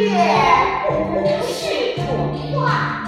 也不是童话，